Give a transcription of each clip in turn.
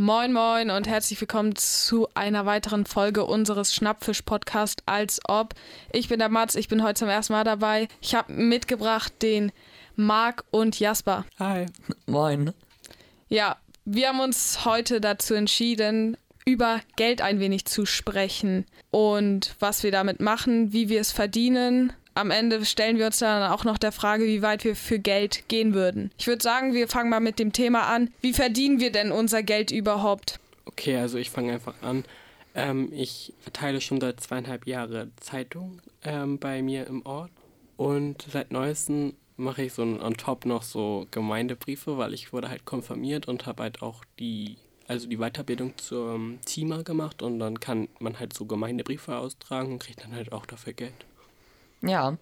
Moin Moin und herzlich willkommen zu einer weiteren Folge unseres Schnappfisch-Podcasts als ob. Ich bin der Mats, ich bin heute zum ersten Mal dabei. Ich habe mitgebracht den Marc und Jasper. Hi. Moin. Ja, wir haben uns heute dazu entschieden, über Geld ein wenig zu sprechen und was wir damit machen, wie wir es verdienen. Am Ende stellen wir uns dann auch noch der Frage, wie weit wir für Geld gehen würden. Ich würde sagen, wir fangen mal mit dem Thema an. Wie verdienen wir denn unser Geld überhaupt? Okay, also ich fange einfach an. Ähm, ich verteile schon seit zweieinhalb Jahren Zeitung ähm, bei mir im Ort und seit neuestem mache ich so on top noch so Gemeindebriefe, weil ich wurde halt konfirmiert und habe halt auch die also die Weiterbildung zum Teamer gemacht und dann kann man halt so Gemeindebriefe austragen und kriegt dann halt auch dafür Geld. Ja,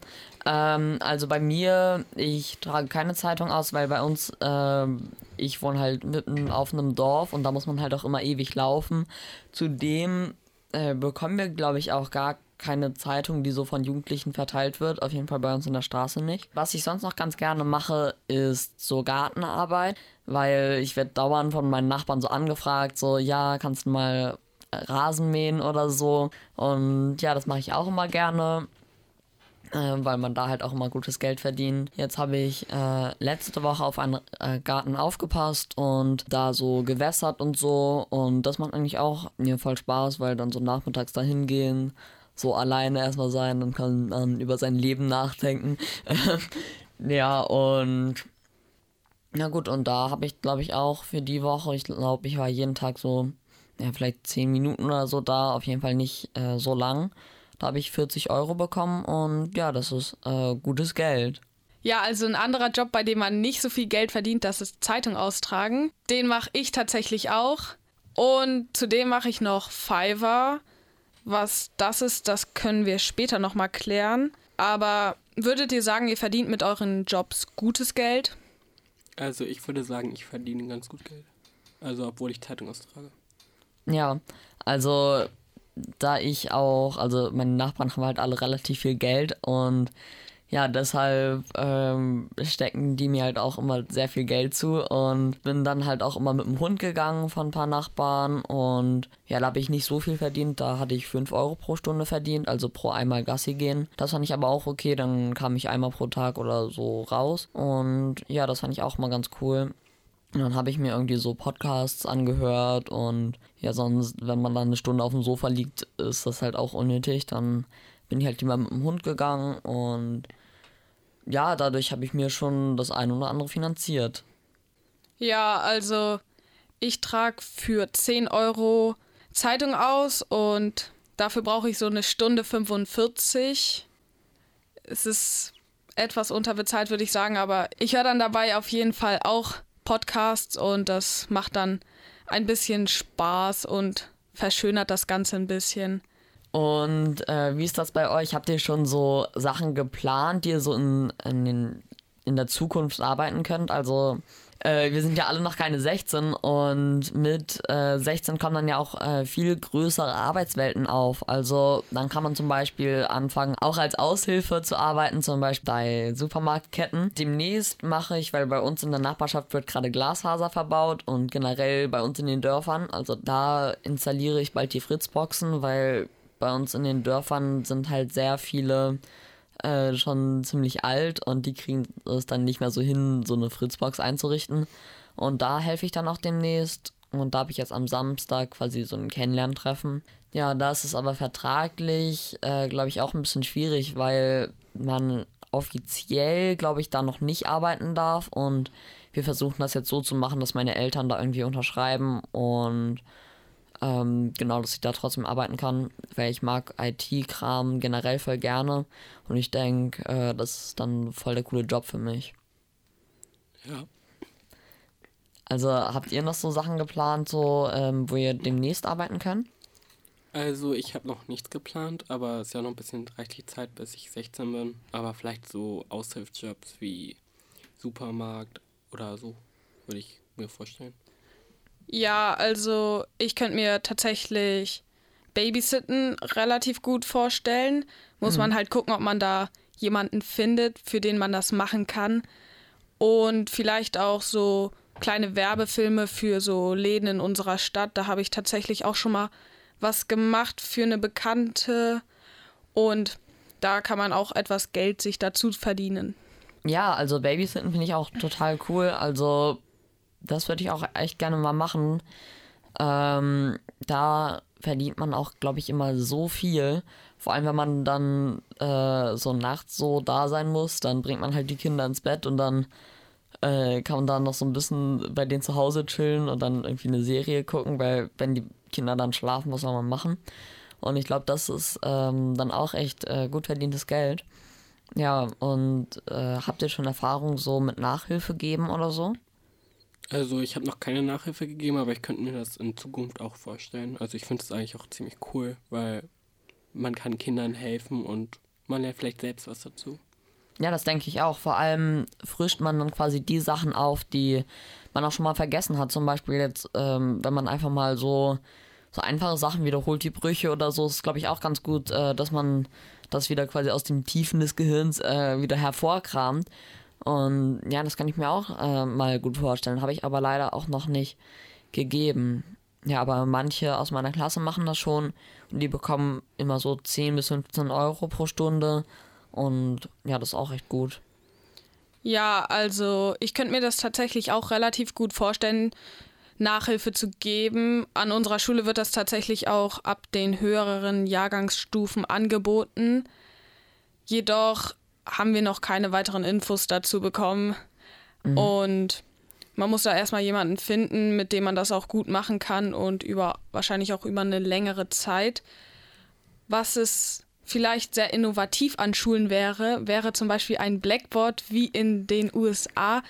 ähm, also bei mir, ich trage keine Zeitung aus, weil bei uns, ähm, ich wohne halt mitten auf einem Dorf und da muss man halt auch immer ewig laufen. Zudem äh, bekommen wir, glaube ich, auch gar keine Zeitung, die so von Jugendlichen verteilt wird. Auf jeden Fall bei uns in der Straße nicht. Was ich sonst noch ganz gerne mache, ist so Gartenarbeit, weil ich werde dauernd von meinen Nachbarn so angefragt, so ja, kannst du mal Rasen mähen oder so. Und ja, das mache ich auch immer gerne äh, weil man da halt auch immer gutes Geld verdient. Jetzt habe ich äh, letzte Woche auf einen äh, Garten aufgepasst und da so gewässert und so. Und das macht eigentlich auch mir voll Spaß, weil dann so nachmittags da hingehen, so alleine erstmal sein, dann kann man über sein Leben nachdenken. ja, und na gut, und da habe ich, glaube ich, auch für die Woche, ich glaube, ich war jeden Tag so, ja, vielleicht 10 Minuten oder so da, auf jeden Fall nicht äh, so lang. Da habe ich 40 Euro bekommen und ja, das ist äh, gutes Geld. Ja, also ein anderer Job, bei dem man nicht so viel Geld verdient, das ist Zeitung austragen. Den mache ich tatsächlich auch. Und zudem mache ich noch Fiverr. Was das ist, das können wir später nochmal klären. Aber würdet ihr sagen, ihr verdient mit euren Jobs gutes Geld? Also ich würde sagen, ich verdiene ganz gut Geld. Also obwohl ich Zeitung austrage. Ja, also da ich auch, also meine Nachbarn haben halt alle relativ viel Geld und ja, deshalb ähm, stecken die mir halt auch immer sehr viel Geld zu und bin dann halt auch immer mit dem Hund gegangen von ein paar Nachbarn und ja, da habe ich nicht so viel verdient, da hatte ich 5 Euro pro Stunde verdient, also pro einmal Gassi gehen. Das fand ich aber auch okay, dann kam ich einmal pro Tag oder so raus und ja, das fand ich auch mal ganz cool. Und dann habe ich mir irgendwie so Podcasts angehört und ja, sonst, wenn man dann eine Stunde auf dem Sofa liegt, ist das halt auch unnötig. Dann bin ich halt lieber mit dem Hund gegangen und ja, dadurch habe ich mir schon das eine oder andere finanziert. Ja, also ich trage für 10 Euro Zeitung aus und dafür brauche ich so eine Stunde 45. Es ist etwas unterbezahlt, würde ich sagen, aber ich höre dann dabei auf jeden Fall auch Podcasts und das macht dann ein bisschen Spaß und verschönert das Ganze ein bisschen. Und äh, wie ist das bei euch? Habt ihr schon so Sachen geplant, die ihr so in, in, den, in der Zukunft arbeiten könnt? Also äh, wir sind ja alle noch keine 16 und mit äh, 16 kommen dann ja auch äh, viel größere Arbeitswelten auf. Also dann kann man zum Beispiel anfangen, auch als Aushilfe zu arbeiten, zum Beispiel bei Supermarktketten. Demnächst mache ich, weil bei uns in der Nachbarschaft wird gerade Glasfaser verbaut und generell bei uns in den Dörfern, also da installiere ich bald die Fritzboxen, weil bei uns in den Dörfern sind halt sehr viele äh, schon ziemlich alt und die kriegen es dann nicht mehr so hin, so eine Fritzbox einzurichten. Und da helfe ich dann auch demnächst. Und da habe ich jetzt am Samstag quasi so ein Kennenlerntreffen. Ja, da ist es aber vertraglich, äh, glaube ich, auch ein bisschen schwierig, weil man offiziell, glaube ich, da noch nicht arbeiten darf. Und wir versuchen das jetzt so zu machen, dass meine Eltern da irgendwie unterschreiben und ähm, genau, dass ich da trotzdem arbeiten kann, weil ich mag IT-Kram generell voll gerne und ich denke, äh, das ist dann voll der coole Job für mich. Ja. Also habt ihr noch so Sachen geplant, so ähm, wo ihr demnächst arbeiten könnt? Also ich habe noch nichts geplant, aber es ist ja noch ein bisschen reichlich Zeit, bis ich 16 bin. Aber vielleicht so Aushilfsjobs wie Supermarkt oder so, würde ich mir vorstellen. Ja, also ich könnte mir tatsächlich Babysitten relativ gut vorstellen. Muss mhm. man halt gucken, ob man da jemanden findet, für den man das machen kann. Und vielleicht auch so kleine Werbefilme für so Läden in unserer Stadt. Da habe ich tatsächlich auch schon mal was gemacht für eine Bekannte und da kann man auch etwas Geld sich dazu verdienen. Ja, also Babysitten finde ich auch total cool. Also das würde ich auch echt gerne mal machen. Ähm, da verdient man auch, glaube ich, immer so viel. Vor allem, wenn man dann äh, so nachts so da sein muss, dann bringt man halt die Kinder ins Bett und dann äh, kann man dann noch so ein bisschen bei denen zu Hause chillen und dann irgendwie eine Serie gucken, weil wenn die Kinder dann schlafen, was soll man machen? Und ich glaube, das ist ähm, dann auch echt äh, gut verdientes Geld. Ja, und äh, habt ihr schon Erfahrung so mit Nachhilfe geben oder so? Also ich habe noch keine Nachhilfe gegeben, aber ich könnte mir das in Zukunft auch vorstellen. Also ich finde es eigentlich auch ziemlich cool, weil man kann Kindern helfen und man lernt vielleicht selbst was dazu. Ja, das denke ich auch. Vor allem frischt man dann quasi die Sachen auf, die man auch schon mal vergessen hat. Zum Beispiel jetzt, ähm, wenn man einfach mal so, so einfache Sachen wiederholt, die Brüche oder so, ist glaube ich auch ganz gut, äh, dass man das wieder quasi aus den Tiefen des Gehirns äh, wieder hervorkramt. Und ja, das kann ich mir auch äh, mal gut vorstellen. Habe ich aber leider auch noch nicht gegeben. Ja, aber manche aus meiner Klasse machen das schon und die bekommen immer so 10 bis 15 Euro pro Stunde. Und ja, das ist auch echt gut. Ja, also ich könnte mir das tatsächlich auch relativ gut vorstellen, Nachhilfe zu geben. An unserer Schule wird das tatsächlich auch ab den höheren Jahrgangsstufen angeboten. Jedoch haben wir noch keine weiteren Infos dazu bekommen. Mhm. Und man muss da erstmal jemanden finden, mit dem man das auch gut machen kann und über wahrscheinlich auch über eine längere Zeit. Was es vielleicht sehr innovativ an Schulen wäre, wäre zum Beispiel ein Blackboard wie in den USA.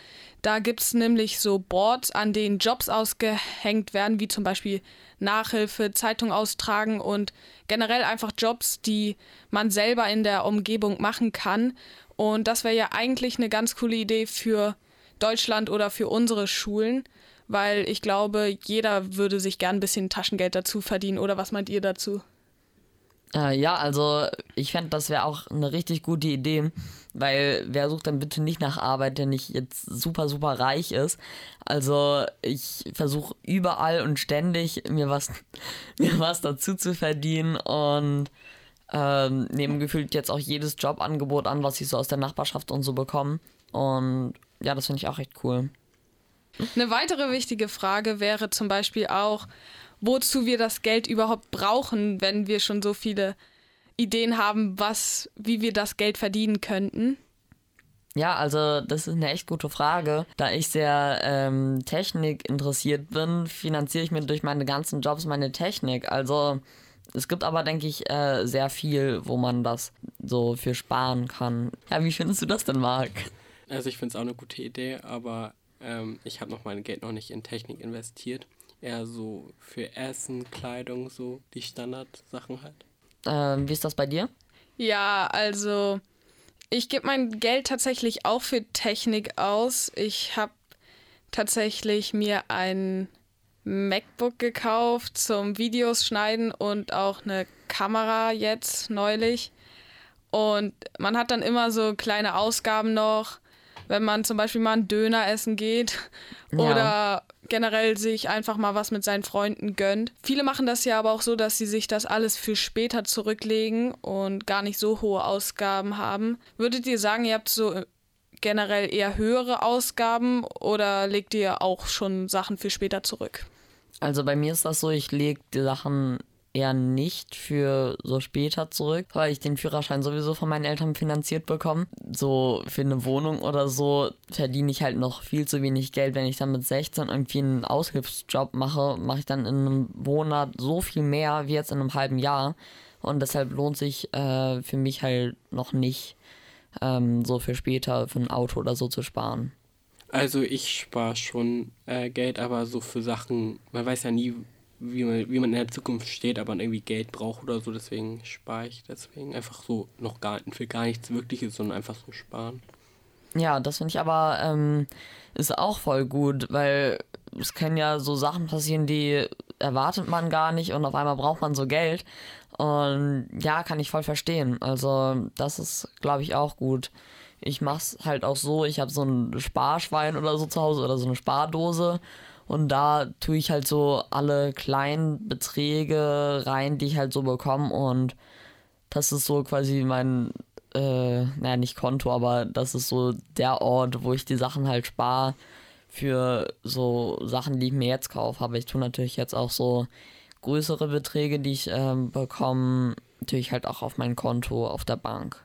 Da gibt es nämlich so Boards, an denen Jobs ausgehängt werden, wie zum Beispiel Nachhilfe, Zeitung austragen und generell einfach Jobs, die man selber in der Umgebung machen kann. Und das wäre ja eigentlich eine ganz coole Idee für Deutschland oder für unsere Schulen, weil ich glaube, jeder würde sich gern ein bisschen Taschengeld dazu verdienen. Oder was meint ihr dazu? Äh, ja, also ich fände, das wäre auch eine richtig gute Idee, weil wer sucht dann bitte nicht nach Arbeit, der nicht jetzt super, super reich ist. Also ich versuche überall und ständig mir was, mir was dazu zu verdienen und ähm, nehme gefühlt jetzt auch jedes Jobangebot an, was ich so aus der Nachbarschaft und so bekomme. Und ja, das finde ich auch echt cool. Eine weitere wichtige Frage wäre zum Beispiel auch, wozu wir das Geld überhaupt brauchen, wenn wir schon so viele Ideen haben, was, wie wir das Geld verdienen könnten? Ja, also das ist eine echt gute Frage. Da ich sehr ähm, Technik interessiert bin, finanziere ich mir durch meine ganzen Jobs meine Technik. Also es gibt aber, denke ich, äh, sehr viel, wo man das so für sparen kann. Ja, wie findest du das denn, Marc? Also ich finde es auch eine gute Idee, aber ähm, ich habe noch mein Geld noch nicht in Technik investiert eher so für Essen, Kleidung, so die Standardsachen halt. Ähm, wie ist das bei dir? Ja, also ich gebe mein Geld tatsächlich auch für Technik aus. Ich habe tatsächlich mir ein MacBook gekauft zum Videos schneiden und auch eine Kamera jetzt neulich. Und man hat dann immer so kleine Ausgaben noch, wenn man zum Beispiel mal einen Döner essen geht ja. oder generell sich einfach mal was mit seinen Freunden gönnt. Viele machen das ja aber auch so, dass sie sich das alles für später zurücklegen und gar nicht so hohe Ausgaben haben. Würdet ihr sagen, ihr habt so generell eher höhere Ausgaben oder legt ihr auch schon Sachen für später zurück? Also bei mir ist das so, ich lege die Sachen eher nicht für so später zurück, weil ich den Führerschein sowieso von meinen Eltern finanziert bekomme. So für eine Wohnung oder so verdiene ich halt noch viel zu wenig Geld. Wenn ich dann mit 16 irgendwie einen Aushilfsjob mache, mache ich dann in einem Monat so viel mehr wie jetzt in einem halben Jahr. Und deshalb lohnt sich äh, für mich halt noch nicht, ähm, so für später für ein Auto oder so zu sparen. Also ich spare schon äh, Geld, aber so für Sachen, man weiß ja nie, wie man, wie man in der Zukunft steht, aber irgendwie Geld braucht oder so, deswegen spare ich deswegen einfach so noch gar für gar nichts Wirkliches, sondern einfach so sparen. Ja, das finde ich aber ähm, ist auch voll gut, weil es können ja so Sachen passieren, die erwartet man gar nicht und auf einmal braucht man so Geld. Und ja, kann ich voll verstehen. Also das ist, glaube ich, auch gut ich mache es halt auch so, ich habe so ein Sparschwein oder so zu Hause oder so eine Spardose und da tue ich halt so alle kleinen Beträge rein, die ich halt so bekomme und das ist so quasi mein, äh, naja, nicht Konto, aber das ist so der Ort, wo ich die Sachen halt spare für so Sachen, die ich mir jetzt kaufe. Aber ich tue natürlich jetzt auch so größere Beträge, die ich ähm, bekomme, natürlich halt auch auf mein Konto auf der Bank.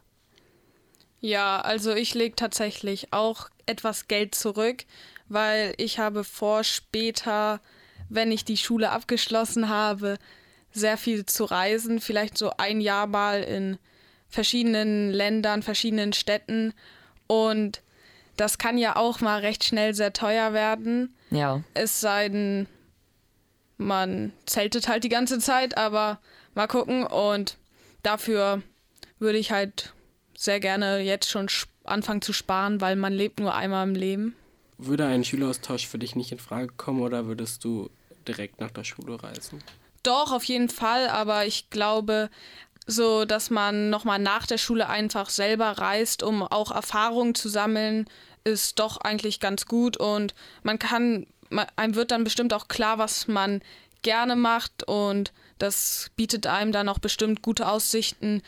Ja, also ich lege tatsächlich auch etwas Geld zurück, weil ich habe vor, später, wenn ich die Schule abgeschlossen habe, sehr viel zu reisen, vielleicht so ein Jahr mal in verschiedenen Ländern, verschiedenen Städten und das kann ja auch mal recht schnell sehr teuer werden. Ja. Es sei denn, man zeltet halt die ganze Zeit, aber mal gucken und dafür würde ich halt sehr gerne jetzt schon anfangen zu sparen, weil man lebt nur einmal im Leben. Würde ein Schüleraustausch für dich nicht in Frage kommen oder würdest du direkt nach der Schule reisen? Doch, auf jeden Fall, aber ich glaube, so dass man nochmal nach der Schule einfach selber reist, um auch Erfahrungen zu sammeln, ist doch eigentlich ganz gut und man kann, einem wird dann bestimmt auch klar, was man gerne macht und das bietet einem dann auch bestimmt gute Aussichten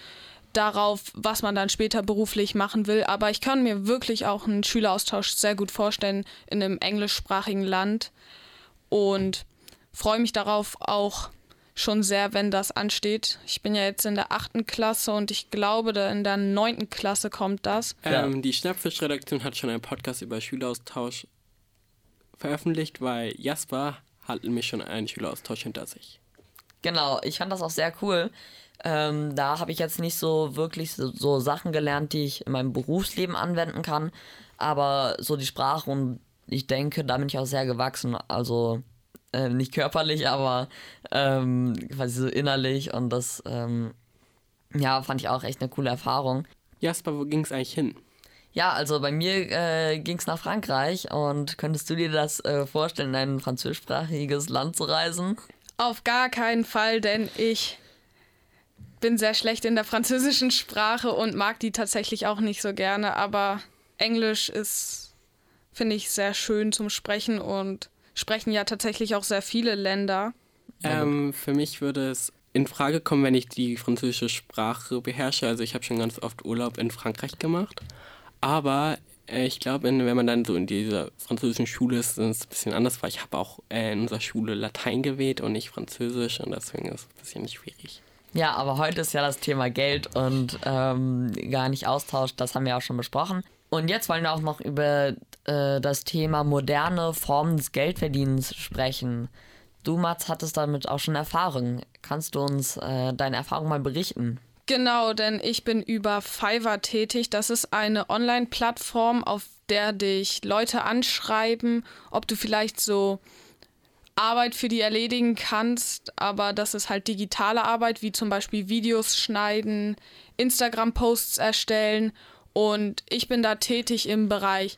darauf, was man dann später beruflich machen will. Aber ich kann mir wirklich auch einen Schüleraustausch sehr gut vorstellen in einem englischsprachigen Land und freue mich darauf auch schon sehr, wenn das ansteht. Ich bin ja jetzt in der achten Klasse und ich glaube, in der neunten Klasse kommt das. Ähm, die Schnappfisch-Redaktion hat schon einen Podcast über Schüleraustausch veröffentlicht, weil Jasper hat nämlich schon einen Schüleraustausch hinter sich. Genau, ich fand das auch sehr cool. Ähm, da habe ich jetzt nicht so wirklich so, so, Sachen gelernt, die ich in meinem Berufsleben anwenden kann. Aber so die Sprache und ich denke, da bin ich auch sehr gewachsen. Also äh, nicht körperlich, aber ähm, quasi so innerlich. Und das, ähm, ja, fand ich auch echt eine coole Erfahrung. Jasper, wo ging es eigentlich hin? Ja, also bei mir äh, ging es nach Frankreich und könntest du dir das äh, vorstellen, in ein französischsprachiges Land zu reisen? Auf gar keinen Fall, denn ich bin sehr schlecht in der französischen Sprache und mag die tatsächlich auch nicht so gerne, aber Englisch ist, finde ich, sehr schön zum Sprechen und sprechen ja tatsächlich auch sehr viele Länder. Ähm, für mich würde es in Frage kommen, wenn ich die französische Sprache beherrsche. Also ich habe schon ganz oft Urlaub in Frankreich gemacht. Aber äh, ich glaube, wenn man dann so in dieser französischen Schule ist, ist es ein bisschen anders, weil ich habe auch äh, in unserer Schule Latein gewählt und nicht Französisch und deswegen ist es ein bisschen schwierig. Ja, aber heute ist ja das Thema Geld und ähm, gar nicht Austausch, das haben wir auch schon besprochen. Und jetzt wollen wir auch noch über äh, das Thema moderne Formen des Geldverdienens sprechen. Du, Mats, hattest damit auch schon Erfahrung. Kannst du uns äh, deine Erfahrung mal berichten? Genau, denn ich bin über Fiverr tätig. Das ist eine Online-Plattform, auf der dich Leute anschreiben, ob du vielleicht so Arbeit für die erledigen kannst, aber das ist halt digitale Arbeit, wie zum Beispiel Videos schneiden, Instagram-Posts erstellen und ich bin da tätig im Bereich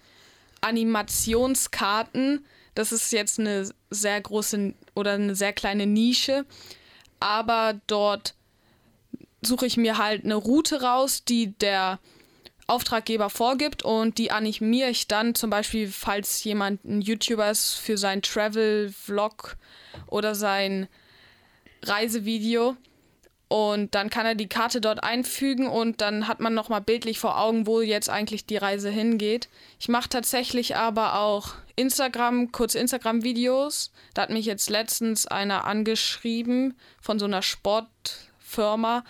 Animationskarten. Das ist jetzt eine sehr große oder eine sehr kleine Nische, aber dort suche ich mir halt eine Route raus, die der Auftraggeber vorgibt und die animiere ich dann zum Beispiel, falls jemand ein YouTuber ist, für sein Travel-Vlog oder sein Reisevideo. Und dann kann er die Karte dort einfügen und dann hat man nochmal bildlich vor Augen, wo jetzt eigentlich die Reise hingeht. Ich mache tatsächlich aber auch Instagram, kurze Instagram-Videos. Da hat mich jetzt letztens einer angeschrieben von so einer Sportfirma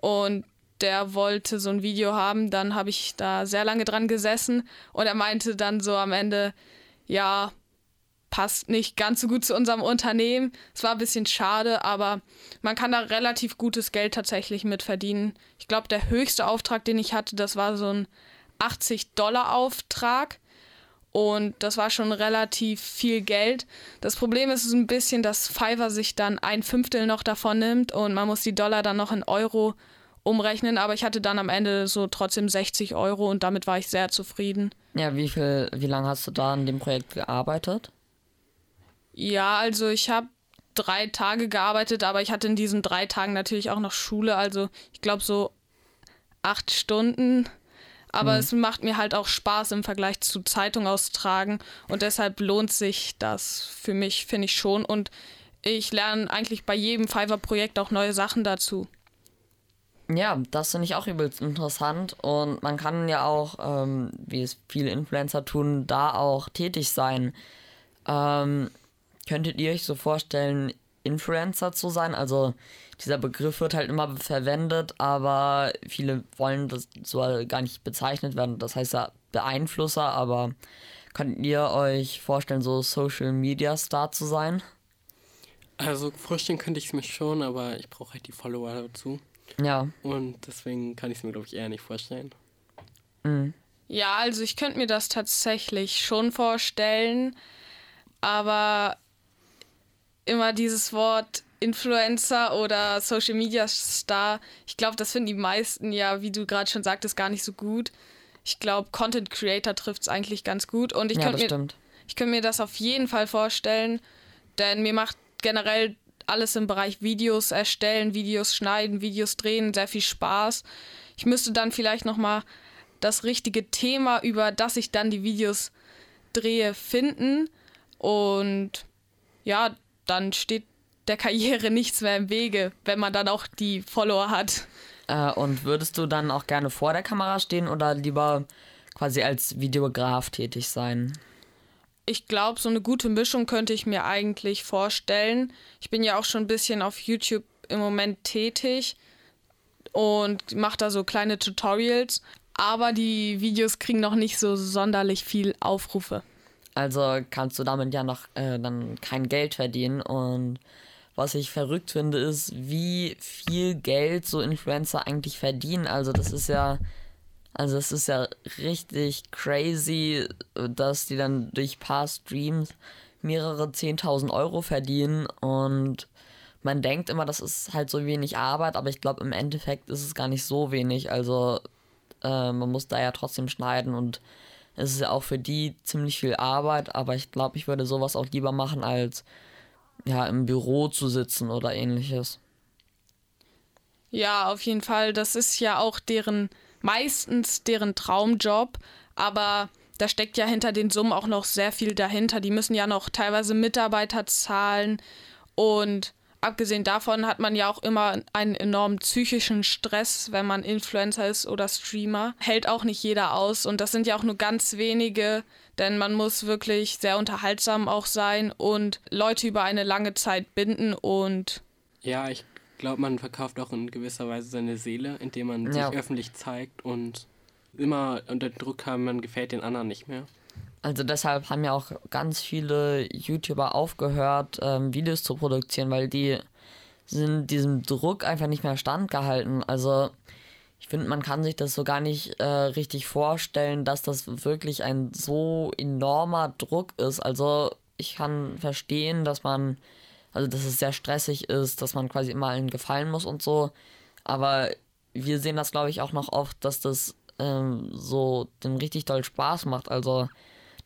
und der wollte so ein Video haben, dann habe ich da sehr lange dran gesessen und er meinte dann so am Ende, ja, passt nicht ganz so gut zu unserem Unternehmen. Es war ein bisschen schade, aber man kann da relativ gutes Geld tatsächlich mit verdienen. Ich glaube, der höchste Auftrag, den ich hatte, das war so ein 80-Dollar-Auftrag. Und das war schon relativ viel Geld. Das Problem ist ein bisschen, dass Fiverr sich dann ein Fünftel noch davon nimmt und man muss die Dollar dann noch in Euro umrechnen, aber ich hatte dann am Ende so trotzdem 60 Euro und damit war ich sehr zufrieden. Ja, wie viel, wie lange hast du da an dem Projekt gearbeitet? Ja, also ich habe drei Tage gearbeitet, aber ich hatte in diesen drei Tagen natürlich auch noch Schule, also ich glaube so acht Stunden. Aber mhm. es macht mir halt auch Spaß im Vergleich zu Zeitung austragen und deshalb lohnt sich das für mich, finde ich schon. Und ich lerne eigentlich bei jedem Fiverr-Projekt auch neue Sachen dazu. Ja, das finde ich auch übelst interessant und man kann ja auch, ähm, wie es viele Influencer tun, da auch tätig sein. Ähm, könntet ihr euch so vorstellen, Influencer zu sein? Also dieser Begriff wird halt immer verwendet, aber viele wollen das so gar nicht bezeichnet werden. Das heißt ja Beeinflusser, aber könnt ihr euch vorstellen, so Social Media Star zu sein? Also vorstellen könnte ich es mir schon, aber ich brauche halt die Follower dazu. Ja. Und deswegen kann ich es mir, glaube ich, eher nicht vorstellen. Mhm. Ja, also ich könnte mir das tatsächlich schon vorstellen, aber immer dieses Wort Influencer oder Social Media Star, ich glaube, das finden die meisten ja, wie du gerade schon sagtest, gar nicht so gut. Ich glaube, Content Creator trifft es eigentlich ganz gut und ich ja, könnte mir, könnt mir das auf jeden Fall vorstellen, denn mir macht generell alles im Bereich Videos erstellen, Videos schneiden, Videos drehen, sehr viel Spaß. Ich müsste dann vielleicht noch mal das richtige Thema, über das ich dann die Videos drehe, finden und ja, dann steht der Karriere nichts mehr im Wege, wenn man dann auch die Follower hat. Äh, und würdest du dann auch gerne vor der Kamera stehen oder lieber quasi als Videograf tätig sein? Ich glaube, so eine gute Mischung könnte ich mir eigentlich vorstellen. Ich bin ja auch schon ein bisschen auf YouTube im Moment tätig und mache da so kleine Tutorials, aber die Videos kriegen noch nicht so sonderlich viel Aufrufe. Also kannst du damit ja noch äh, dann kein Geld verdienen und was ich verrückt finde, ist, wie viel Geld so Influencer eigentlich verdienen. Also das ist ja also es ist ja richtig crazy, dass die dann durch paar Streams mehrere 10.000 Euro verdienen und man denkt immer, das ist halt so wenig Arbeit, aber ich glaube im Endeffekt ist es gar nicht so wenig. Also äh, man muss da ja trotzdem schneiden und es ist ja auch für die ziemlich viel Arbeit, aber ich glaube, ich würde sowas auch lieber machen, als ja im Büro zu sitzen oder ähnliches. Ja, auf jeden Fall. Das ist ja auch deren meistens deren Traumjob, aber da steckt ja hinter den Summen auch noch sehr viel dahinter. Die müssen ja noch teilweise Mitarbeiter zahlen und abgesehen davon hat man ja auch immer einen enormen psychischen Stress, wenn man Influencer ist oder Streamer. Hält auch nicht jeder aus und das sind ja auch nur ganz wenige, denn man muss wirklich sehr unterhaltsam auch sein und Leute über eine lange Zeit binden und ja, ich glaube, man verkauft auch in gewisser Weise seine Seele, indem man ja. sich öffentlich zeigt und immer unter Druck haben, man gefällt den anderen nicht mehr. Also deshalb haben ja auch ganz viele YouTuber aufgehört, ähm, Videos zu produzieren, weil die sind diesem Druck einfach nicht mehr standgehalten. Also ich finde, man kann sich das so gar nicht äh, richtig vorstellen, dass das wirklich ein so enormer Druck ist. Also ich kann verstehen, dass man also, dass es sehr stressig ist, dass man quasi immer allen gefallen muss und so. Aber wir sehen das, glaube ich, auch noch oft, dass das ähm, so den richtig toll Spaß macht. Also,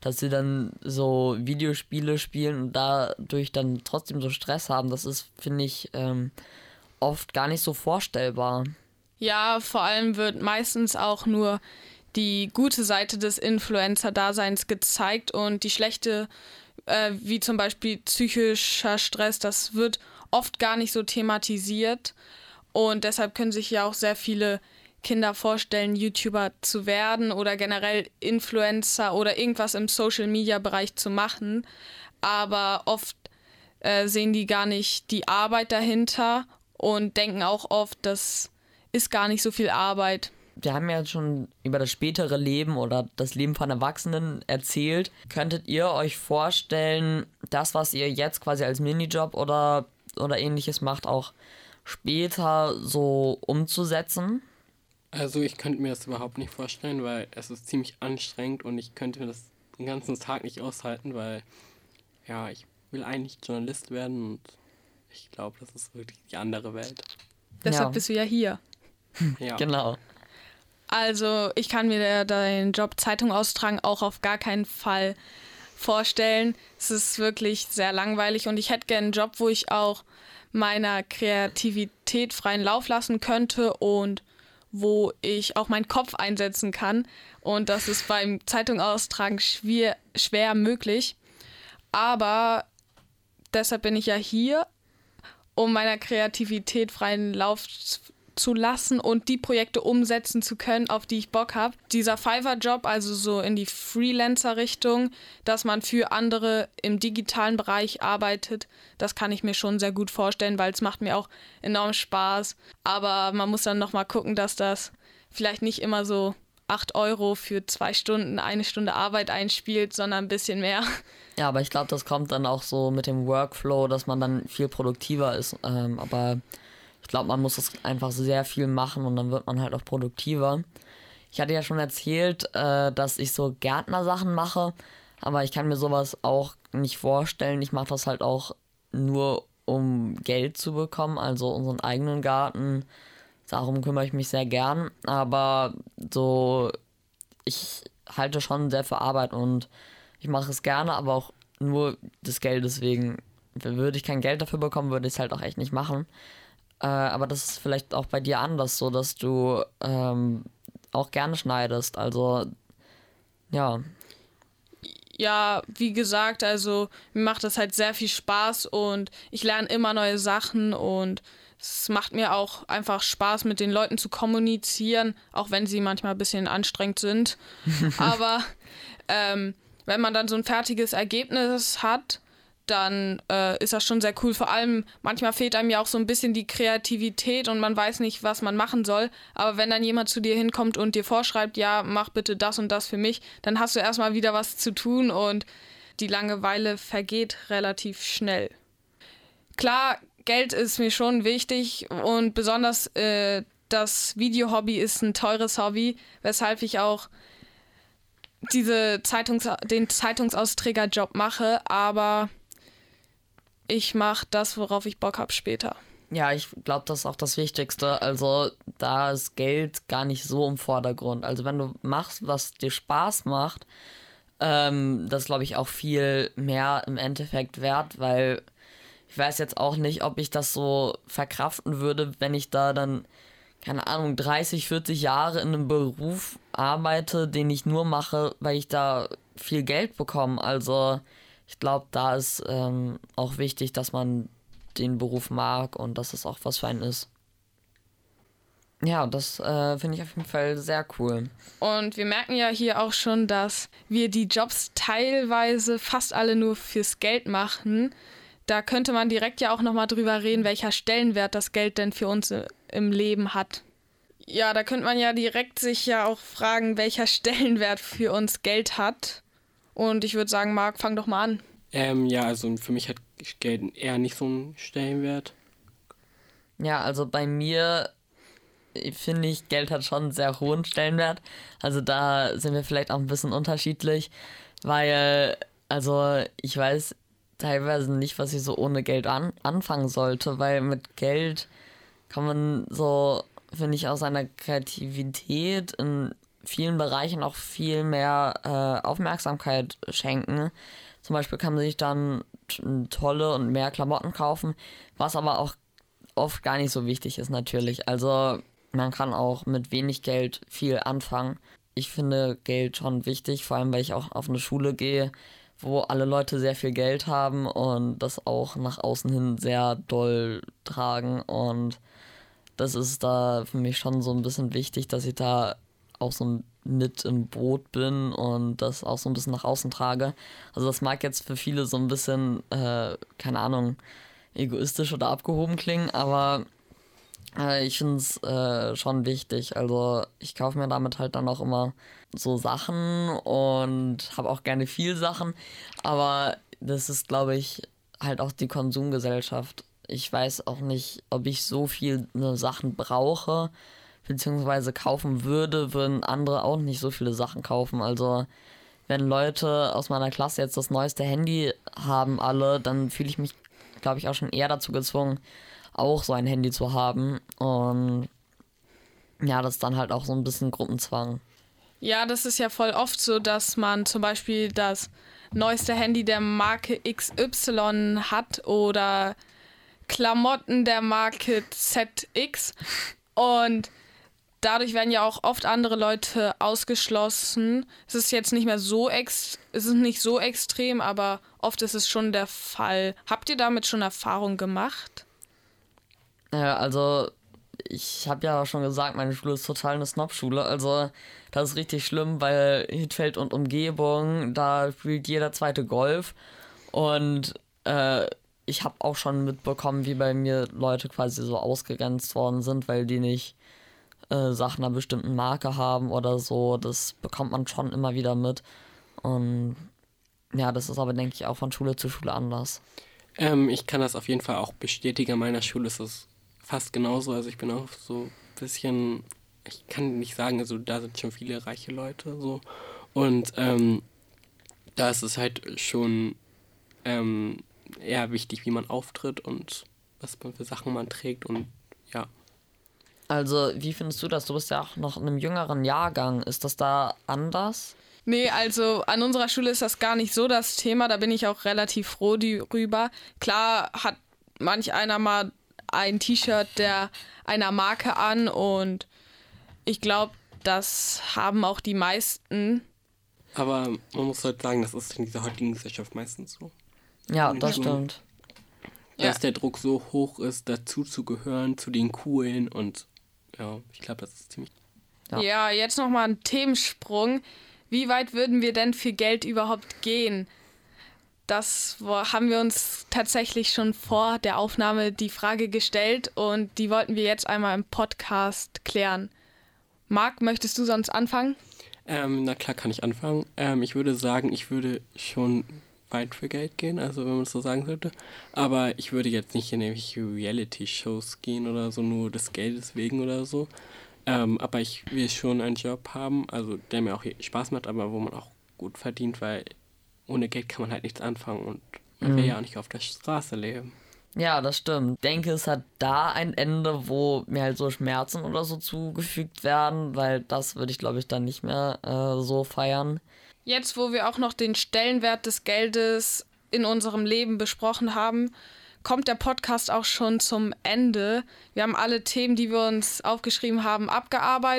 dass sie dann so Videospiele spielen und dadurch dann trotzdem so Stress haben, das ist, finde ich, ähm, oft gar nicht so vorstellbar. Ja, vor allem wird meistens auch nur die gute Seite des Influencer-Daseins gezeigt und die schlechte äh, wie zum Beispiel psychischer Stress, das wird oft gar nicht so thematisiert. Und deshalb können sich ja auch sehr viele Kinder vorstellen, YouTuber zu werden oder generell Influencer oder irgendwas im Social-Media-Bereich zu machen. Aber oft äh, sehen die gar nicht die Arbeit dahinter und denken auch oft, das ist gar nicht so viel Arbeit wir haben ja schon über das spätere Leben oder das Leben von Erwachsenen erzählt. Könntet ihr euch vorstellen, das, was ihr jetzt quasi als Minijob oder, oder ähnliches macht, auch später so umzusetzen? Also ich könnte mir das überhaupt nicht vorstellen, weil es ist ziemlich anstrengend und ich könnte mir das den ganzen Tag nicht aushalten, weil ja, ich will eigentlich Journalist werden und ich glaube, das ist wirklich die andere Welt. Deshalb ja. bist du ja hier. Ja. genau. Also ich kann mir den Job Zeitung austragen auch auf gar keinen Fall vorstellen. Es ist wirklich sehr langweilig und ich hätte gerne einen Job, wo ich auch meiner Kreativität freien Lauf lassen könnte und wo ich auch meinen Kopf einsetzen kann. Und das ist beim Zeitungaustragen schwer, schwer möglich. Aber deshalb bin ich ja hier, um meiner Kreativität freien Lauf zu lassen und die Projekte umsetzen zu können, auf die ich Bock habe. Dieser Fiverr-Job, also so in die Freelancer-Richtung, dass man für andere im digitalen Bereich arbeitet, das kann ich mir schon sehr gut vorstellen, weil es macht mir auch enorm Spaß. Aber man muss dann nochmal gucken, dass das vielleicht nicht immer so 8 Euro für zwei Stunden, eine Stunde Arbeit einspielt, sondern ein bisschen mehr. Ja, aber ich glaube, das kommt dann auch so mit dem Workflow, dass man dann viel produktiver ist. Ähm, aber glaube, man muss das einfach sehr viel machen und dann wird man halt auch produktiver. Ich hatte ja schon erzählt, äh, dass ich so Gärtnersachen mache, aber ich kann mir sowas auch nicht vorstellen. Ich mache das halt auch nur, um Geld zu bekommen, also unseren eigenen Garten. Darum kümmere ich mich sehr gern, aber so, ich halte schon sehr für Arbeit und ich mache es gerne, aber auch nur des Geldes wegen. Würde ich kein Geld dafür bekommen, würde ich es halt auch echt nicht machen. Äh, aber das ist vielleicht auch bei dir anders, so dass du ähm, auch gerne schneidest. Also, ja. Ja, wie gesagt, also mir macht das halt sehr viel Spaß und ich lerne immer neue Sachen und es macht mir auch einfach Spaß, mit den Leuten zu kommunizieren, auch wenn sie manchmal ein bisschen anstrengend sind. Aber ähm, wenn man dann so ein fertiges Ergebnis hat, dann äh, ist das schon sehr cool. Vor allem, manchmal fehlt einem ja auch so ein bisschen die Kreativität und man weiß nicht, was man machen soll. Aber wenn dann jemand zu dir hinkommt und dir vorschreibt, ja, mach bitte das und das für mich, dann hast du erstmal wieder was zu tun und die Langeweile vergeht relativ schnell. Klar, Geld ist mir schon wichtig und besonders äh, das Videohobby ist ein teures Hobby, weshalb ich auch diese Zeitungs den Zeitungsausträgerjob mache, aber ich mache das, worauf ich Bock habe später. Ja, ich glaube, das ist auch das Wichtigste. Also da ist Geld gar nicht so im Vordergrund. Also wenn du machst, was dir Spaß macht, ähm, das glaube ich auch viel mehr im Endeffekt wert, weil ich weiß jetzt auch nicht, ob ich das so verkraften würde, wenn ich da dann, keine Ahnung, 30, 40 Jahre in einem Beruf arbeite, den ich nur mache, weil ich da viel Geld bekomme. Also ich glaube, da ist ähm, auch wichtig, dass man den Beruf mag und dass es auch was für einen ist. Ja, das äh, finde ich auf jeden Fall sehr cool. Und wir merken ja hier auch schon, dass wir die Jobs teilweise fast alle nur fürs Geld machen. Da könnte man direkt ja auch nochmal drüber reden, welcher Stellenwert das Geld denn für uns im Leben hat. Ja, da könnte man ja direkt sich ja auch fragen, welcher Stellenwert für uns Geld hat. Und ich würde sagen, Marc, fang doch mal an. Ähm, ja, also für mich hat Geld eher nicht so einen Stellenwert. Ja, also bei mir finde ich, Geld hat schon einen sehr hohen Stellenwert. Also da sind wir vielleicht auch ein bisschen unterschiedlich, weil, also ich weiß teilweise nicht, was ich so ohne Geld an, anfangen sollte, weil mit Geld kann man so, finde ich, aus seiner Kreativität in vielen Bereichen auch viel mehr äh, Aufmerksamkeit schenken. Zum Beispiel kann man sich dann tolle und mehr Klamotten kaufen, was aber auch oft gar nicht so wichtig ist natürlich. Also man kann auch mit wenig Geld viel anfangen. Ich finde Geld schon wichtig, vor allem weil ich auch auf eine Schule gehe, wo alle Leute sehr viel Geld haben und das auch nach außen hin sehr doll tragen. Und das ist da für mich schon so ein bisschen wichtig, dass ich da auch so mit im Boot bin und das auch so ein bisschen nach außen trage. Also das mag jetzt für viele so ein bisschen, äh, keine Ahnung, egoistisch oder abgehoben klingen, aber äh, ich finde es äh, schon wichtig. Also ich kaufe mir damit halt dann auch immer so Sachen und habe auch gerne viel Sachen, aber das ist, glaube ich, halt auch die Konsumgesellschaft. Ich weiß auch nicht, ob ich so viele Sachen brauche beziehungsweise kaufen würde, würden andere auch nicht so viele Sachen kaufen. Also wenn Leute aus meiner Klasse jetzt das neueste Handy haben alle, dann fühle ich mich, glaube ich, auch schon eher dazu gezwungen, auch so ein Handy zu haben. Und ja, das ist dann halt auch so ein bisschen Gruppenzwang. Ja, das ist ja voll oft so, dass man zum Beispiel das neueste Handy der Marke XY hat oder Klamotten der Marke ZX und dadurch werden ja auch oft andere Leute ausgeschlossen. Es ist jetzt nicht mehr so ex es ist nicht so extrem, aber oft ist es schon der Fall. Habt ihr damit schon Erfahrung gemacht? Ja, also ich habe ja schon gesagt, meine Schule ist total eine Snob-Schule. Also das ist richtig schlimm, weil Hitfeld und Umgebung, da spielt jeder zweite Golf. Und äh, ich habe auch schon mitbekommen, wie bei mir Leute quasi so ausgegrenzt worden sind, weil die nicht äh, Sachen einer bestimmten Marke haben oder so. Das bekommt man schon immer wieder mit. Und ja, das ist aber, denke ich, auch von Schule zu Schule anders. Ähm, ich kann das auf jeden Fall auch bestätigen. An meiner Schule ist es fast genauso. Also ich bin auch so ein bisschen, ich kann nicht sagen, also da sind schon viele reiche Leute so. Und ähm, da ist es halt schon ähm, eher wichtig, wie man auftritt und was man für Sachen man trägt und. Also, wie findest du das? Du bist ja auch noch in einem jüngeren Jahrgang. Ist das da anders? Nee, also an unserer Schule ist das gar nicht so das Thema. Da bin ich auch relativ froh darüber. Klar hat manch einer mal ein T-Shirt der einer Marke an und ich glaube, das haben auch die meisten. Aber man muss halt sagen, das ist in dieser heutigen Gesellschaft meistens so. Ja, das stimmt. Dass ja. der Druck so hoch ist, dazu zu gehören, zu den Coolen und ja, ich glaube, das ist ziemlich. Ja, ja jetzt nochmal ein Themensprung. Wie weit würden wir denn für Geld überhaupt gehen? Das haben wir uns tatsächlich schon vor der Aufnahme die Frage gestellt und die wollten wir jetzt einmal im Podcast klären. Marc, möchtest du sonst anfangen? Ähm, na klar, kann ich anfangen. Ähm, ich würde sagen, ich würde schon weit für Geld gehen, also wenn man es so sagen sollte. Aber ich würde jetzt nicht in irgendwelche Reality-Shows gehen oder so, nur des Geldes wegen oder so. Ähm, aber ich will schon einen Job haben, also der mir auch Spaß macht, aber wo man auch gut verdient, weil ohne Geld kann man halt nichts anfangen und man mhm. will ja auch nicht auf der Straße leben. Ja, das stimmt. Ich denke, es hat da ein Ende, wo mir halt so Schmerzen oder so zugefügt werden, weil das würde ich, glaube ich, dann nicht mehr äh, so feiern. Jetzt, wo wir auch noch den Stellenwert des Geldes in unserem Leben besprochen haben, kommt der Podcast auch schon zum Ende. Wir haben alle Themen, die wir uns aufgeschrieben haben, abgearbeitet.